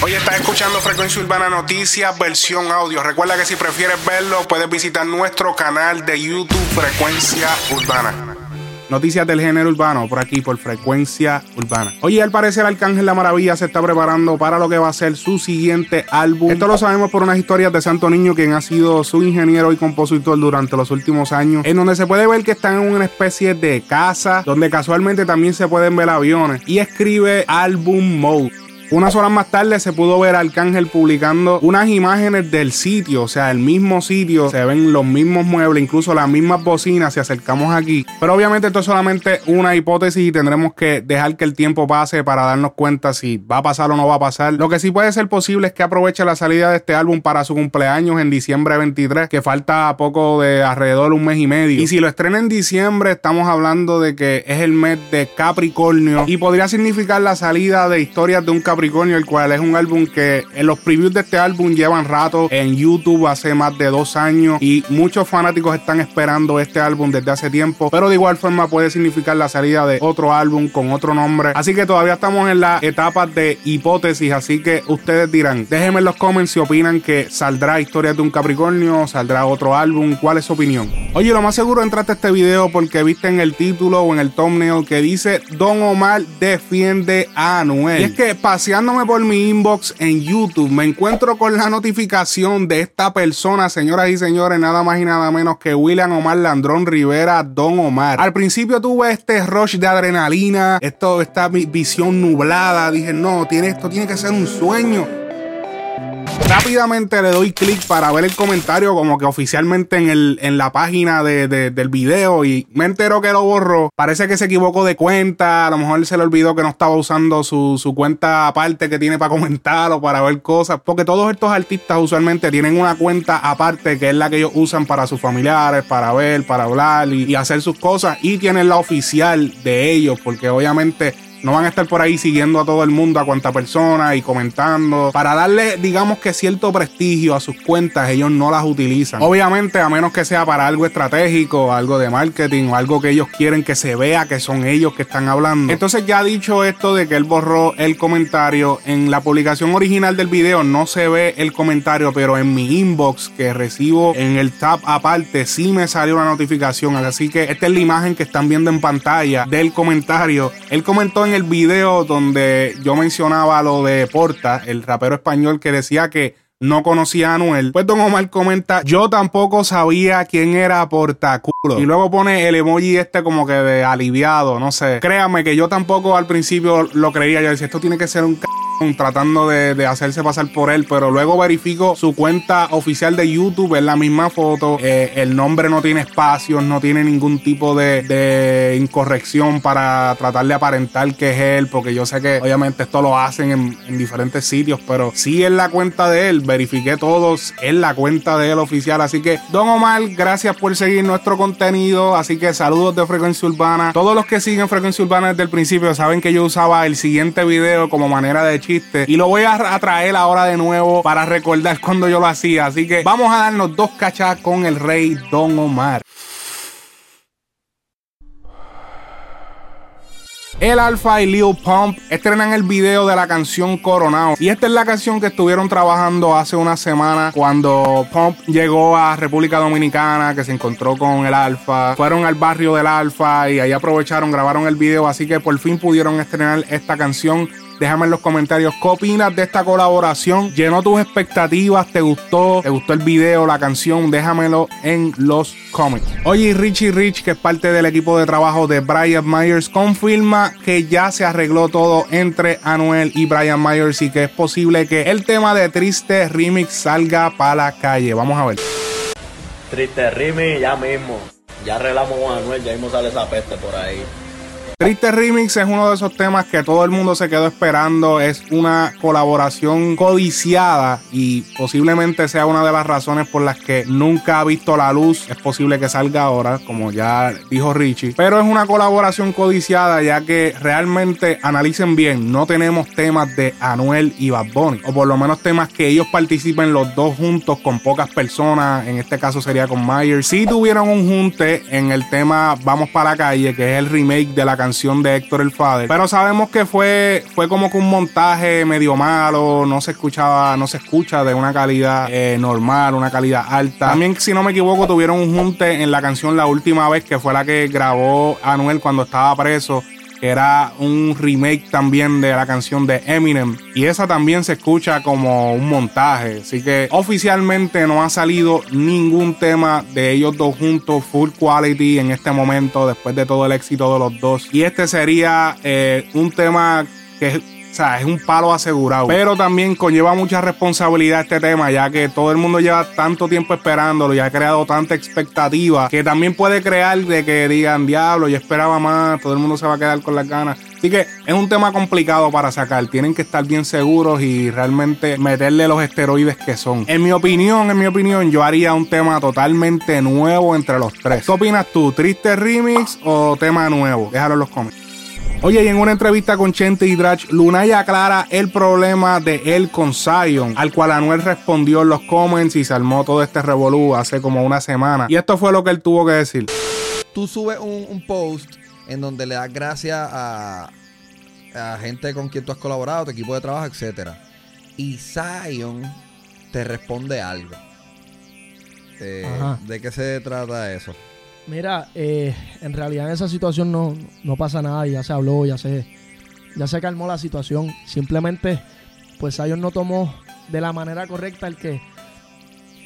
Hoy estás escuchando Frecuencia Urbana Noticias, versión audio. Recuerda que si prefieres verlo, puedes visitar nuestro canal de YouTube Frecuencia Urbana. Noticias del género urbano por aquí por frecuencia urbana. Oye, al parecer Arcángel La Maravilla se está preparando para lo que va a ser su siguiente álbum. Esto lo sabemos por unas historias de Santo Niño, quien ha sido su ingeniero y compositor durante los últimos años, en donde se puede ver que están en una especie de casa, donde casualmente también se pueden ver aviones, y escribe álbum mode. Unas horas más tarde se pudo ver a Arcángel publicando unas imágenes del sitio, o sea, el mismo sitio, se ven los mismos muebles, incluso las mismas bocinas si acercamos aquí. Pero obviamente esto es solamente una hipótesis y tendremos que dejar que el tiempo pase para darnos cuenta si va a pasar o no va a pasar. Lo que sí puede ser posible es que aproveche la salida de este álbum para su cumpleaños en diciembre 23, que falta poco de alrededor un mes y medio. Y si lo estrena en diciembre, estamos hablando de que es el mes de Capricornio y podría significar la salida de historias de un Capricornio Capricornio, el cual es un álbum que en los previews de este álbum llevan rato en YouTube hace más de dos años y muchos fanáticos están esperando este álbum desde hace tiempo, pero de igual forma puede significar la salida de otro álbum con otro nombre. Así que todavía estamos en la etapa de hipótesis, así que ustedes dirán, déjenme en los comments si opinan que saldrá Historias de un Capricornio, saldrá otro álbum, cuál es su opinión. Oye, lo más seguro entraste a este video porque viste en el título o en el thumbnail que dice Don Omar defiende a Anuel. Y es que pasé paseándome por mi inbox en YouTube, me encuentro con la notificación de esta persona, señoras y señores, nada más y nada menos que William Omar Landrón Rivera, Don Omar. Al principio tuve este rush de adrenalina, esto, esta visión nublada. Dije, no, tiene, esto tiene que ser un sueño. Rápidamente le doy clic para ver el comentario como que oficialmente en, el, en la página del video y me entero que lo borró. Parece que se equivocó de cuenta, a lo mejor se le olvidó que no estaba usando su, su cuenta aparte que tiene para comentar o para ver cosas, porque todos estos artistas usualmente tienen una cuenta aparte que es la que ellos usan para sus familiares, para ver, para hablar y, y hacer sus cosas y tienen la oficial de ellos, porque obviamente no van a estar por ahí siguiendo a todo el mundo, a cuanta persona y comentando. Para darle, digamos que cierto prestigio a sus cuentas, ellos no las utilizan. Obviamente, a menos que sea para algo estratégico, algo de marketing o algo que ellos quieren que se vea que son ellos que están hablando. Entonces, ya dicho esto de que él borró el comentario, en la publicación original del video no se ve el comentario, pero en mi inbox que recibo en el tab aparte sí me salió una notificación. Así que esta es la imagen que están viendo en pantalla del comentario. Él comentó en el video donde yo mencionaba lo de Porta, el rapero español que decía que no conocía a Anuel. Pues Don Omar comenta, yo tampoco sabía quién era Portaculo. Y luego pone el emoji este como que de aliviado, no sé. Créame que yo tampoco al principio lo creía. Yo decía, esto tiene que ser un c tratando de, hacerse pasar por él, pero luego verifico su cuenta oficial de YouTube, es la misma foto, eh, el nombre no tiene espacios, no tiene ningún tipo de, incorrección para tratar de aparentar que es él, porque yo sé que obviamente esto lo hacen en, en diferentes sitios, pero sí es la cuenta de él, verifiqué todos, es la cuenta de él oficial, así que Don Omar, gracias por seguir nuestro contenido, así que saludos de Frecuencia Urbana, todos los que siguen Frecuencia Urbana desde el principio saben que yo usaba el siguiente video como manera de y lo voy a, traer ahora de nuevo para recordar cuando yo lo hacía. Así que vamos a darnos dos cachas con el rey Don Omar. El Alfa y Lil Pump estrenan el video de la canción Coronado. Y esta es la canción que estuvieron trabajando hace una semana cuando Pump llegó a República Dominicana, que se encontró con el Alfa. Fueron al barrio del Alfa y ahí aprovecharon, grabaron el video. Así que por fin pudieron estrenar esta canción Déjame en los comentarios qué opinas de esta colaboración. ¿Llenó tus expectativas? ¿Te gustó? ¿Te gustó el video, la canción? Déjamelo en los comments. Oye, Richie Rich, que es parte del equipo de trabajo de Brian Myers, confirma que ya se arregló todo entre Anuel y Brian Myers y que es posible que el tema de Triste Remix salga para la calle. Vamos a ver. Triste Remix, ya mismo. Ya arreglamos con Anuel, ya mismo sale esa peste por ahí. Triste Remix es uno de esos temas que todo el mundo se quedó esperando. Es una colaboración codiciada y posiblemente sea una de las razones por las que nunca ha visto la luz. Es posible que salga ahora, como ya dijo Richie. Pero es una colaboración codiciada ya que realmente analicen bien. No tenemos temas de Anuel y Bad Bunny. O por lo menos temas que ellos participen los dos juntos con pocas personas. En este caso sería con Myers. Si tuvieron un junte en el tema Vamos para la calle, que es el remake de la canción canción de Héctor el Father. Pero sabemos que fue, fue como que un montaje medio malo, no se escuchaba, no se escucha de una calidad eh, normal, una calidad alta. También, si no me equivoco, tuvieron un junte en la canción La Última Vez, que fue la que grabó Anuel cuando estaba preso era un remake también de la canción de Eminem. Y esa también se escucha como un montaje. Así que oficialmente no ha salido ningún tema de ellos dos juntos, full quality en este momento, después de todo el éxito de los dos. Y este sería eh, un tema que o sea, es un palo asegurado. Pero también conlleva mucha responsabilidad este tema, ya que todo el mundo lleva tanto tiempo esperándolo y ha creado tanta expectativa que también puede crear de que digan, diablo, yo esperaba más, todo el mundo se va a quedar con las ganas. Así que es un tema complicado para sacar. Tienen que estar bien seguros y realmente meterle los esteroides que son. En mi opinión, en mi opinión, yo haría un tema totalmente nuevo entre los tres. ¿Qué opinas tú? ¿Triste remix o tema nuevo? Déjalo en los comentarios. Oye, y en una entrevista con Chente y Drach, Lunay aclara el problema de él con Zion, al cual Anuel respondió en los comments y se armó todo este revolú hace como una semana. Y esto fue lo que él tuvo que decir. Tú subes un, post en donde le das gracias a, a gente con quien tú has colaborado, tu equipo de trabajo, etc. Y Zion te responde algo. Eh, ¿De qué se trata eso? Mira, eh, en realidad en esa situación no, no pasa nada, ya se habló, ya se, ya se calmó la situación. Simplemente, pues Zion no tomó de la manera correcta el que.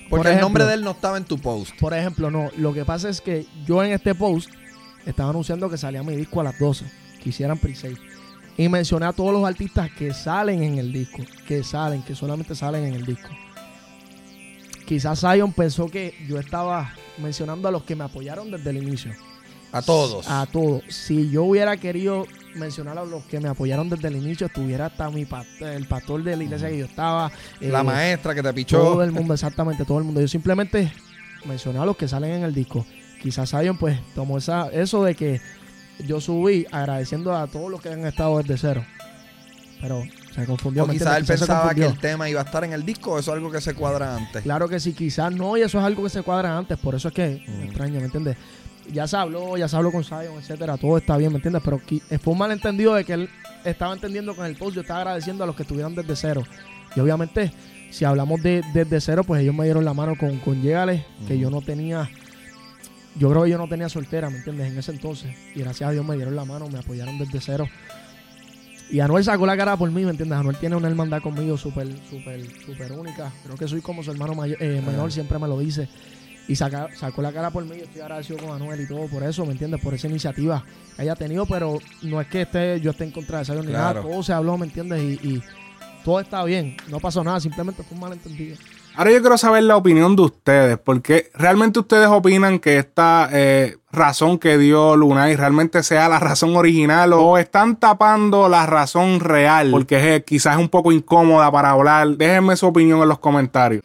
Porque el nombre de él no estaba en tu post. Por ejemplo, no. Lo que pasa es que yo en este post estaba anunciando que salía mi disco a las 12, que hicieran pre-sale. Y mencioné a todos los artistas que salen en el disco, que salen, que solamente salen en el disco. Quizás Zion pensó que yo estaba mencionando a los que me apoyaron desde el inicio. A todos. A todos. Si yo hubiera querido mencionar a los que me apoyaron desde el inicio, estuviera hasta mi el pastor de la iglesia que yo estaba. La eh, maestra que te pichó. Todo el mundo, exactamente, todo el mundo. Yo simplemente mencioné a los que salen en el disco. Quizás Zion pues tomó esa, eso de que yo subí agradeciendo a todos los que han estado desde cero. Pero se confundió. O quizás él pensaba que el tema iba a estar en el disco, o eso es algo que se cuadra antes. Claro que sí, quizás no, y eso es algo que se cuadra antes, por eso es que me extraña, ¿me entiendes? Ya se habló, ya se habló con Zion, etcétera, todo está bien, ¿me entiendes? Pero fue un malentendido de que él estaba entendiendo con el post, yo estaba agradeciendo a los que estuvieron desde cero. Y obviamente, si hablamos de desde cero, pues ellos me dieron la mano con, con Llegales, que yo no tenía yo creo que yo no tenía soltera, ¿me entiendes? En ese entonces. Y gracias a Dios me dieron la mano, me apoyaron desde cero. Y Anuel sacó la cara por mí, ¿me entiendes? Anuel tiene una hermandad conmigo súper, súper, súper única. Creo que soy como su hermano eh, menor, siempre me lo dice. Y sacó la cara por mí, yo estoy agradecido con Anuel y todo por eso, ¿me entiendes? Por esa iniciativa que haya tenido, pero no es que esté, yo esté en contra de eso ni nada. Todo se habló, ¿me entiendes? y todo está bien, no pasó nada, simplemente fue un malentendido. Ahora yo quiero saber la opinión de ustedes, porque realmente ustedes opinan que esta eh, razón que dio Lunay realmente sea la razón original o están tapando la razón real, porque quizás es un poco incómoda para hablar. Déjenme su opinión en los comentarios.